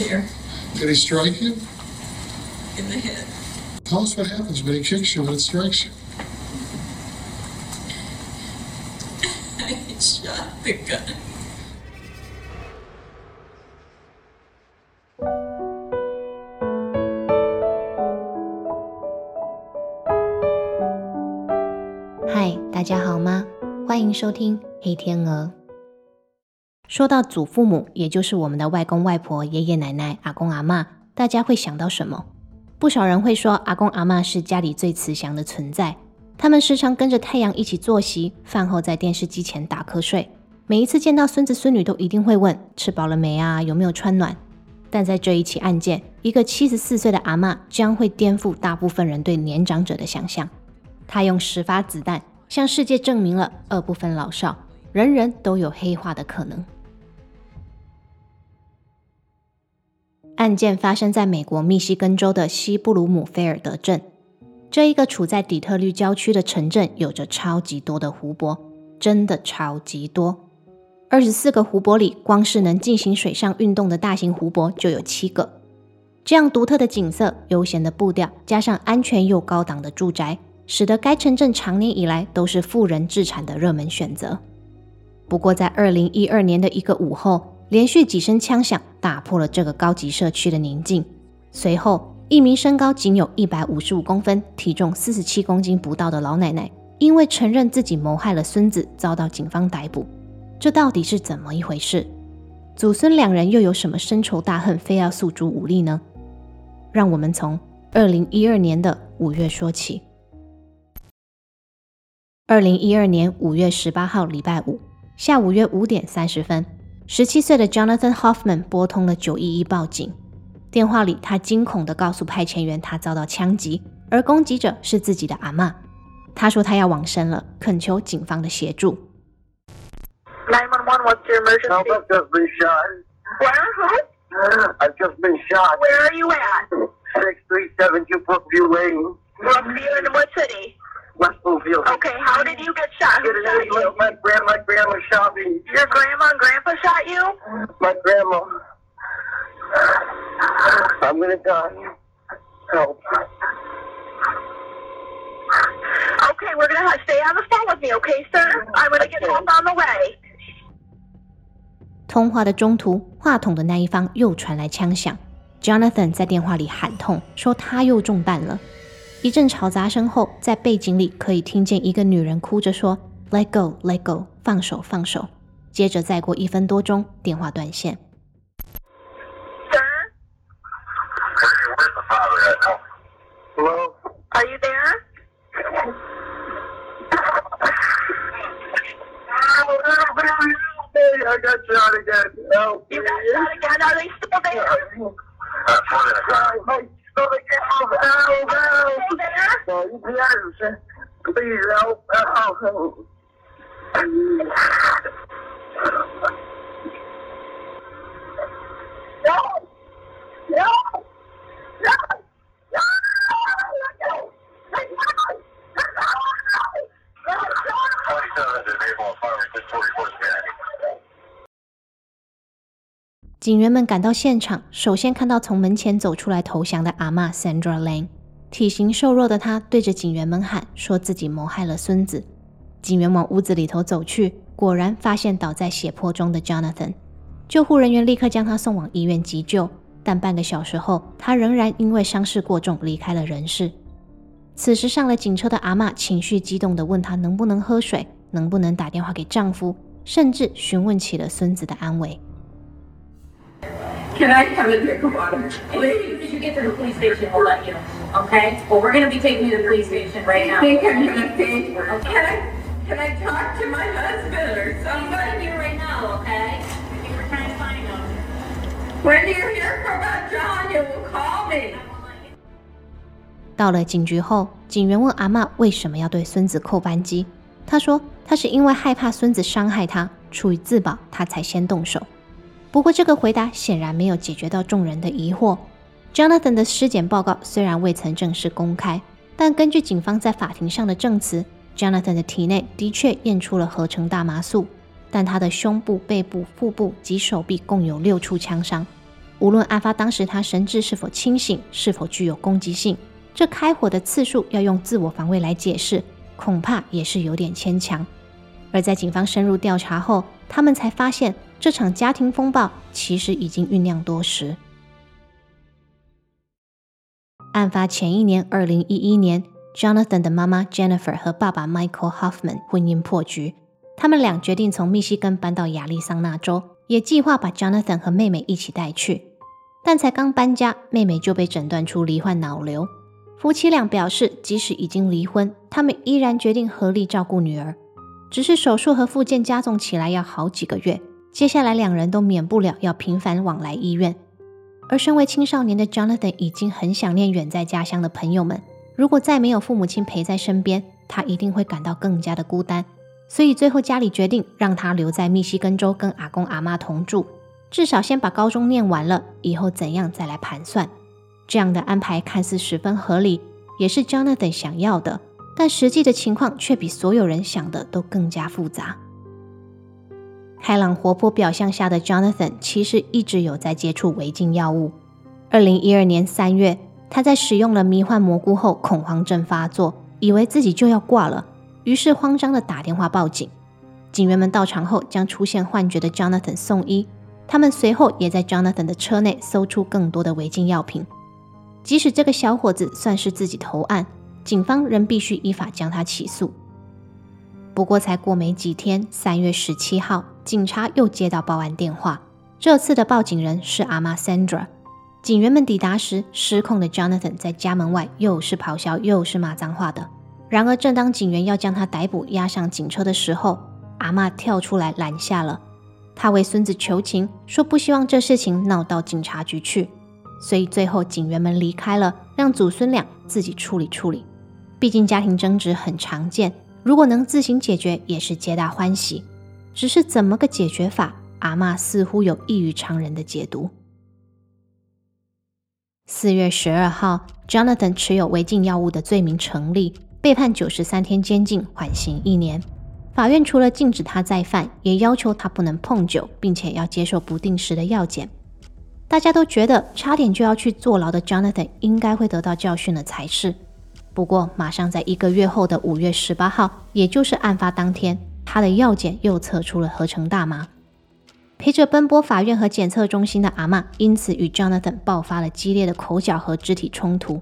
Here, Did he strike you? in the head. Tell us what happens when he kicks you, when it strikes you. I shot the gun. 嗨，大家好吗？欢迎收听《黑天鹅》。 说到祖父母，也就是我们的外公外婆、爷爷奶奶、阿公阿嬷，大家会想到什么？不少人会说，阿公阿嬷是家里最慈祥的存在。他们时常跟着太阳一起作息，饭后在电视机前打瞌睡。每一次见到孙子孙女，都一定会问：吃饱了没啊？有没有穿暖？但在这一起案件，一个七十四岁的阿嬷将会颠覆大部分人对年长者的想象。她用十发子弹向世界证明了二不分老少，人人都有黑化的可能。案件发生在美国密西根州的西布鲁姆菲尔德镇。这一个处在底特律郊区的城镇，有着超级多的湖泊，真的超级多。二十四个湖泊里，光是能进行水上运动的大型湖泊就有七个。这样独特的景色、悠闲的步调，加上安全又高档的住宅，使得该城镇长年以来都是富人置产的热门选择。不过，在二零一二年的一个午后，连续几声枪响打破了这个高级社区的宁静。随后，一名身高仅有一百五十五公分、体重四十七公斤不到的老奶奶，因为承认自己谋害了孙子，遭到警方逮捕。这到底是怎么一回事？祖孙两人又有什么深仇大恨，非要诉诸武力呢？让我们从二零一二年的五月说起。二零一二年五月十八号，礼拜五下午约五点三十分，十七岁的 Jonathan Hoffman 拨通了九一一报警。电话里，他惊恐地告诉派遣员，他遭到枪击，而攻击者是自己的阿嬷。他说他要往生了，恳求警方的协助。911, what's your emergency? Help, I've just been shot. Where? Who? I've just been shot. Where are you at? 6372 Brookview Lane, Brookview in what city? West Bloomfield. Okay, how did you get shot? Who Get it shot in, you? look, my grand, my grandma shot me. Your grandma and grandpa shot you? My grandma. I'm gonna die. Help. Okay, we're gonna have stay on the phone with me, okay, sir? I'm gonna get help on the way. 通话的中途，话筒的那一方又传来枪响。Jonathan 在电话里喊痛，说他又中弹了。 一阵嘈杂声后，在背景里可以听见一个女人哭着说：“Let go, let go，放手，放手。”接着再过一分多钟，电话断线。Hello? are you there? I got shot again. Help. You got shot again. Are they still there? That's Please uh, help. No! Twenty-seven is able to fire just forty-four. 警员们赶到现场，首先看到从门前走出来投降的阿嬷 Sandra Lane。体型瘦弱的她对着警员们喊，说自己谋害了孙子。警员往屋子里头走去，果然发现倒在血泊中的 Jonathan。救护人员立刻将他送往医院急救，但半个小时后，他仍然因为伤势过重离开了人世。此时上了警车的阿嬷情绪激动地问他能不能喝水，能不能打电话给丈夫，甚至询问起了孙子的安危。Can I have a drink of water? Please. As you get to the police station, we'll let you. Okay? Well, we're gonna be taking you to the police station right now. think I'm gonna faint. Can I, can I talk to my husband or somebody? here right now, okay? I think we're trying to find him. When you hear about John, you will call me. 到了警局后，警员问阿嬷为什么要对孙子扣扳机。她说，她是因为害怕孙子伤害她，出于自保，她才先动手。 不过，这个回答显然没有解决到众人的疑惑。Jonathan 的尸检报告虽然未曾正式公开，但根据警方在法庭上的证词，Jonathan 的体内的确验出了合成大麻素，但他的胸部、背部、腹部及手臂共有六处枪伤。无论案发当时他神志是否清醒，是否具有攻击性，这开火的次数要用自我防卫来解释，恐怕也是有点牵强。而在警方深入调查后，他们才发现这场家庭风暴其实已经酝酿多时。案发前一年，二零一一年，Jonathan 的妈妈 Jennifer 和爸爸 Michael Hoffman 婚姻破局，他们俩决定从密西根搬到亚利桑那州，也计划把 Jonathan 和妹妹一起带去。但才刚搬家，妹妹就被诊断出罹患脑瘤。夫妻俩表示，即使已经离婚，他们依然决定合力照顾女儿。只是手术和复健加重起来要好几个月，接下来两人都免不了要频繁往来医院。而身为青少年的 Jonathan 已经很想念远在家乡的朋友们，如果再没有父母亲陪在身边，他一定会感到更加的孤单。所以最后家里决定让他留在密西根州跟阿公阿妈同住，至少先把高中念完了，以后怎样再来盘算。这样的安排看似十分合理，也是 Jonathan 想要的。但实际的情况却比所有人想的都更加复杂。开朗活泼表象下的 Jonathan 其实一直有在接触违禁药物。二零一二年三月，他在使用了迷幻蘑菇后，恐慌症发作，以为自己就要挂了，于是慌张的打电话报警。警员们到场后，将出现幻觉的 Jonathan 送医。他们随后也在 Jonathan 的车内搜出更多的违禁药品。即使这个小伙子算是自己投案。警方仍必须依法将他起诉。不过，才过没几天，三月十七号，警察又接到报案电话。这次的报警人是阿妈 Sandra。警员们抵达时，失控的 Jonathan 在家门外又是咆哮又是骂脏话的。然而，正当警员要将他逮捕押上警车的时候，阿妈跳出来拦下了。他为孙子求情，说不希望这事情闹到警察局去。所以最后，警员们离开了，让祖孙俩自己处理处理。毕竟家庭争执很常见，如果能自行解决，也是皆大欢喜。只是怎么个解决法，阿妈似乎有异于常人的解读。四月十二号，Jonathan 持有违禁药物的罪名成立，被判九十三天监禁，缓刑一年。法院除了禁止他再犯，也要求他不能碰酒，并且要接受不定时的药检。大家都觉得差点就要去坐牢的 Jonathan 应该会得到教训了才是。不过，马上在一个月后的五月十八号，也就是案发当天，他的药检又测出了合成大麻。陪着奔波法院和检测中心的阿妈，因此与 Jonathan 爆发了激烈的口角和肢体冲突。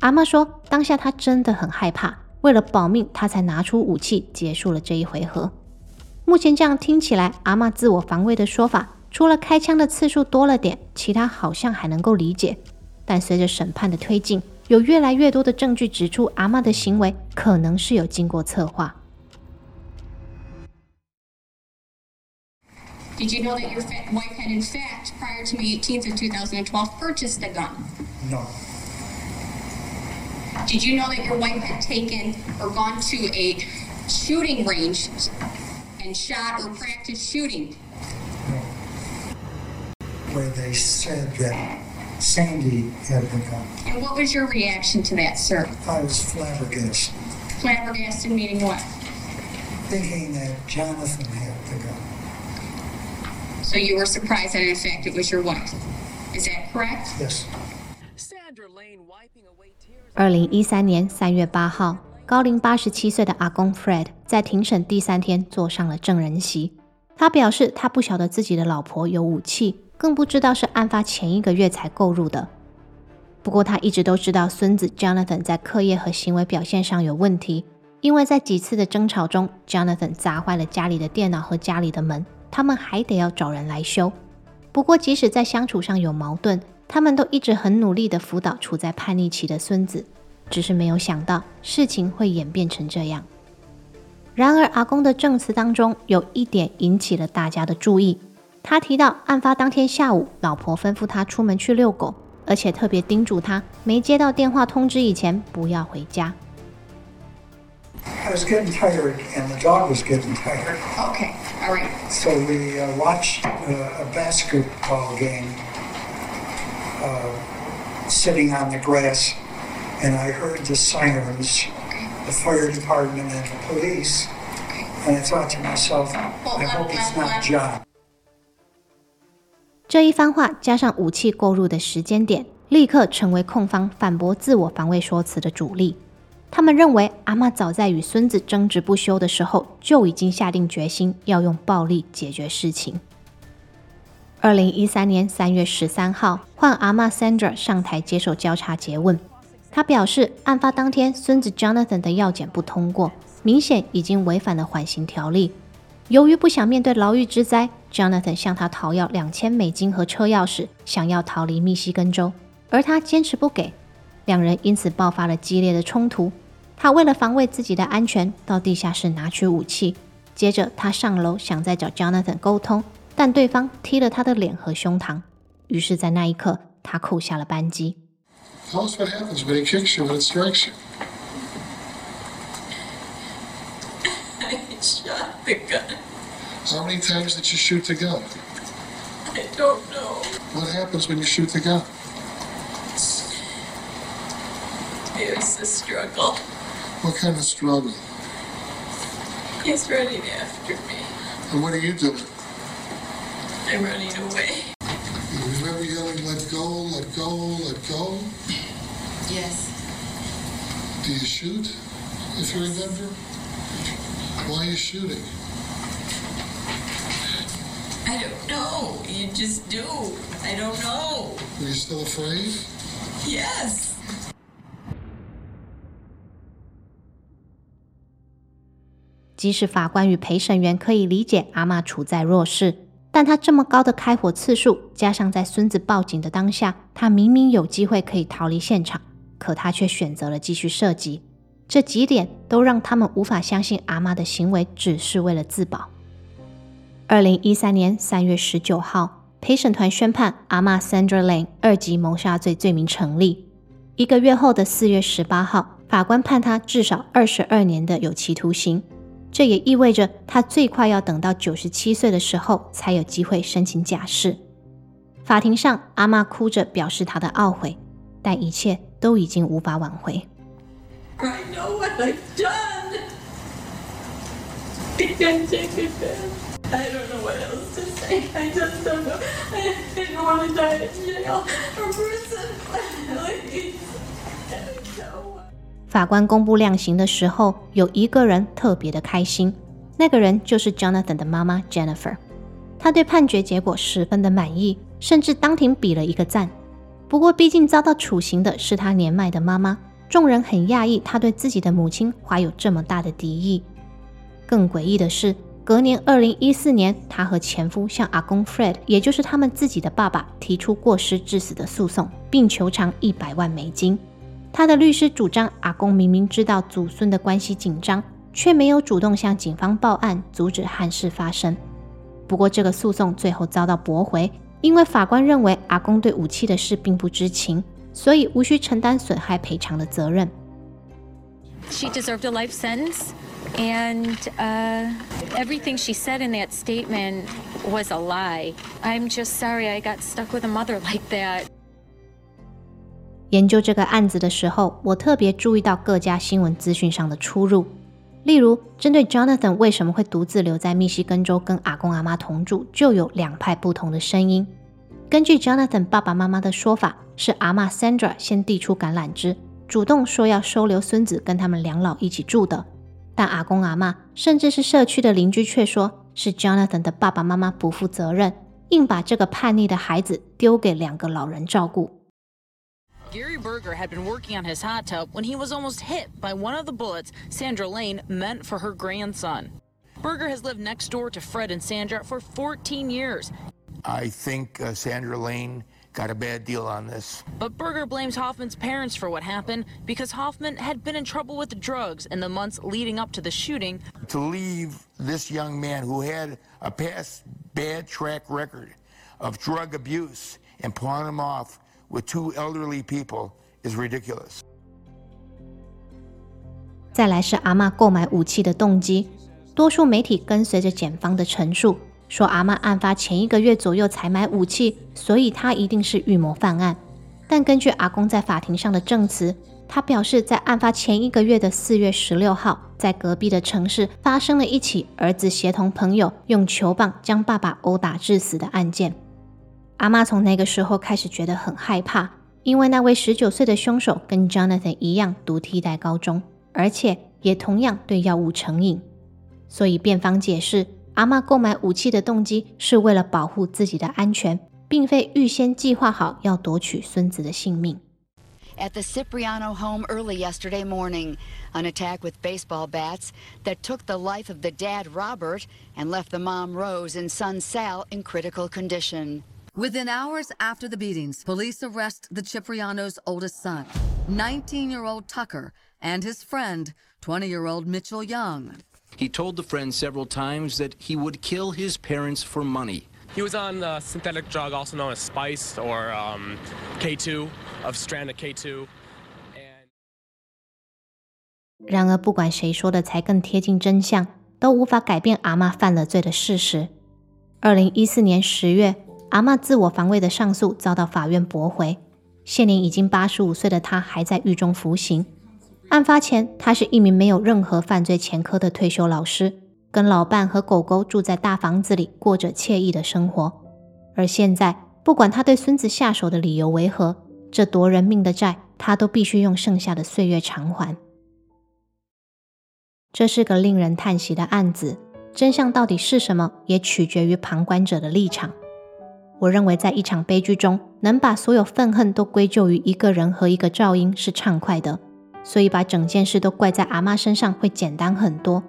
阿妈说，当下她真的很害怕，为了保命，她才拿出武器结束了这一回合。目前这样听起来，阿妈自我防卫的说法，除了开枪的次数多了点，其他好像还能够理解。但随着审判的推进，有越来越多的证据指出，阿妈的行为可能是有经过策划。Did you know that your wife had, in fact, prior to May 18th of 2012, purchased a gun? No. Did you know that your wife had taken or gone to a shooting range and shot or practiced shooting? No. Where they said that Sandy had begun，and what was your reaction to that, sir? I was flabbergasted, Flabbergasted meaning what? thinking that Jonathan had the gun. So you were surprised that in fact it was your wife. Is that correct? Yes. 二零一三年三月八号，高龄八十七岁的阿公 Fred 在庭审第三天坐上了证人席。他表示，他不晓得自己的老婆有武器。更不知道是案发前一个月才购入的。不过他一直都知道孙子 Jonathan 在课业和行为表现上有问题，因为在几次的争吵中，Jonathan 砸坏了家里的电脑和家里的门，他们还得要找人来修。不过即使在相处上有矛盾，他们都一直很努力地辅导处在叛逆期的孙子，只是没有想到事情会演变成这样。然而阿公的证词当中有一点引起了大家的注意。他提到，案发当天下午，老婆吩咐他出门去遛狗，而且特别叮嘱他，没接到电话通知以前不要回家。I was getting tired, and the dog was getting tired. Okay, all right. So we uh, watched uh, a basketball game uh, sitting on the grass, and I heard the sirens, the fire department, and the police. And I thought to myself, I hope it's not John. 这一番话加上武器购入的时间点，立刻成为控方反驳自我防卫说辞的主力。他们认为阿妈早在与孙子争执不休的时候，就已经下定决心要用暴力解决事情。二零一三年三月十三号，换阿妈 Sandra 上台接受交叉诘问。他表示，案发当天孙子 Jonathan 的药检不通过，明显已经违反了缓刑条例。由于不想面对牢狱之灾，Jonathan 向他讨要两千美金和车钥匙，想要逃离密西根州，而他坚持不给，两人因此爆发了激烈的冲突。他为了防卫自己的安全，到地下室拿取武器，接着他上楼想再找 Jonathan 沟通，但对方踢了他的脸和胸膛，于是，在那一刻，他扣下了扳机。Tell us what happens when he kicks you when it strikes you. I shot the gun. How many times did you shoot the gun? I don't know. What happens when you shoot the gun? It's a struggle. What kind of struggle? He's running after me. And what are you doing? I'm running away. You remember yelling, let go, let go, let go? Yes. Do you shoot if you remember? Why are you shooting? I don't know. You just do. I don't know. Were you still afraid? Yes. 即使法官与陪审员可以理解阿妈处在弱势，但他这么高的开火次数，加上在孙子报警的当下，他明明有机会可以逃离现场，可他却选择了继续射击。这几点都让他们无法相信阿妈的行为只是为了自保。二零一三年三月十九号，陪审团宣判阿妈 Sandra Lane 二级谋杀罪罪名成立。一个月后的四月十八号，法官判他至少二十二年的有期徒刑。这也意味着他最快要等到九十七岁的时候才有机会申请假释。法庭上，阿妈哭着表示她的懊悔，但一切都已经无法挽回。I know what I've done. I don't know what else to say. I just don't know. I, I don't want to die in jail or prison. Please. I don't know. 法官公布量刑的时候，有一个人特别的开心，那个人就是 Jonathan 的妈妈 Jennifer。她对判决结果十分的满意，甚至当庭比了一个赞。不过，毕竟遭到处刑的是她年迈的妈妈，众人很讶异她对自己的母亲怀有这么大的敌意。更诡异的是，隔年二零一四年，她和前夫向阿公 Fred，也就是他们自己的爸爸，提出过失致死的诉讼，并求偿一百万美金。他的律师主张，阿公明明知道祖孙的关系紧张，却没有主动向警方报案，阻止憾事发生。不过，这个诉讼最后遭到驳回，因为法官认为阿公对武器的事并不知情，所以无需承担损害赔偿的责任。She deserved a life sentence, and uh, everything she said in that statement was a lie. I'm just sorry I got stuck with a mother like that. 研究这个案子的时候，我特别注意到各家新闻资讯上的出入。例如，针对 Jonathan 为什么会独自留在密西根州跟阿公阿妈同住，就有两派不同的声音。根据 Jonathan 爸爸妈妈的说法，是阿妈 Sandra 先递出橄榄枝，主动说要收留孙子跟他们两老一起住的。但阿公阿妈甚至是社区的邻居却说是 Jonathan 的爸爸妈妈不负责任，硬把这个叛逆的孩子丢给两个老人照顾。Gary Berger had been working on his hot tub when he was almost hit by one of the bullets Sandra Lane meant for her grandson. Berger has lived next door to Fred and Sandra for 14 years. I think uh, Sandra Lane got a bad deal on this. But Berger blames Hoffman's parents for what happened because Hoffman had been in trouble with drugs in the months leading up to the shooting. To leave this young man who had a past bad track record of drug abuse and pawn him off with two elderly people is ridiculous. 再来是阿嬷购买武器的动机，多数媒体跟随着检方的陈述， 说阿嬷案发前一个月左右才买武器，所以她一定是预谋犯案。但根据阿公在法庭上的证词，他表示在案发前一个月的四月十六号，在隔壁的城市发生了一起儿子协同朋友用球棒将爸爸殴打致死的案件。阿妈从那个时候开始觉得很害怕，因为那位十九岁的凶手跟 Jonathan 一样读替代高中，而且也同样对药物成瘾。所以辩方解释，阿妈购买武器的动机是为了保护自己的安全，并非预先计划好要夺取孙子的性命。At the Cipriano home early yesterday morning, an attack with baseball bats that took the life of the dad Robert and left the mom Rose and son Sal in critical condition. Within hours after the beatings, police arrest the Cipriano's oldest son, 19 year old Tucker, and his friend, 20 year old Mitchell Young. He told the friend several times that he would kill his parents for money. He was on a synthetic drug, also known as Spice or um, K2, of strand of K2. 然而，不管谁说的才更贴近真相，都无法改变阿妈犯了罪的事实。二零一四年十月。阿妈自我防卫的上诉遭到法院驳回。现年已经八十五岁的她还在狱中服刑。案发前，他是一名没有任何犯罪前科的退休老师，跟老伴和狗狗住在大房子里，过着惬意的生活。而现在，不管他对孙子下手的理由为何，这夺人命的债，他都必须用剩下的岁月偿还。这是个令人叹息的案子，真相到底是什么，也取决于旁观者的立场。我认为，在一场悲剧中，能把所有愤恨都归咎于一个人和一个噪音是畅快的，所以把整件事都怪在阿妈身上会简单很多。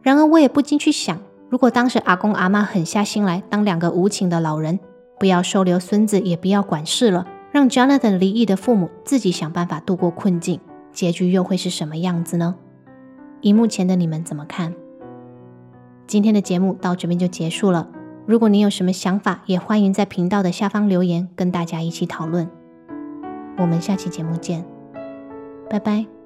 然而，我也不禁去想，如果当时阿公阿妈狠下心来当两个无情的老人，不要收留孙子，也不要管事了，让 Jonathan 离异的父母自己想办法度过困境，结局又会是什么样子呢？荧幕前的你们怎么看？今天的节目到这边就结束了。如果你有什么想法，也欢迎在频道的下方留言，跟大家一起讨论。我们下期节目见，拜拜。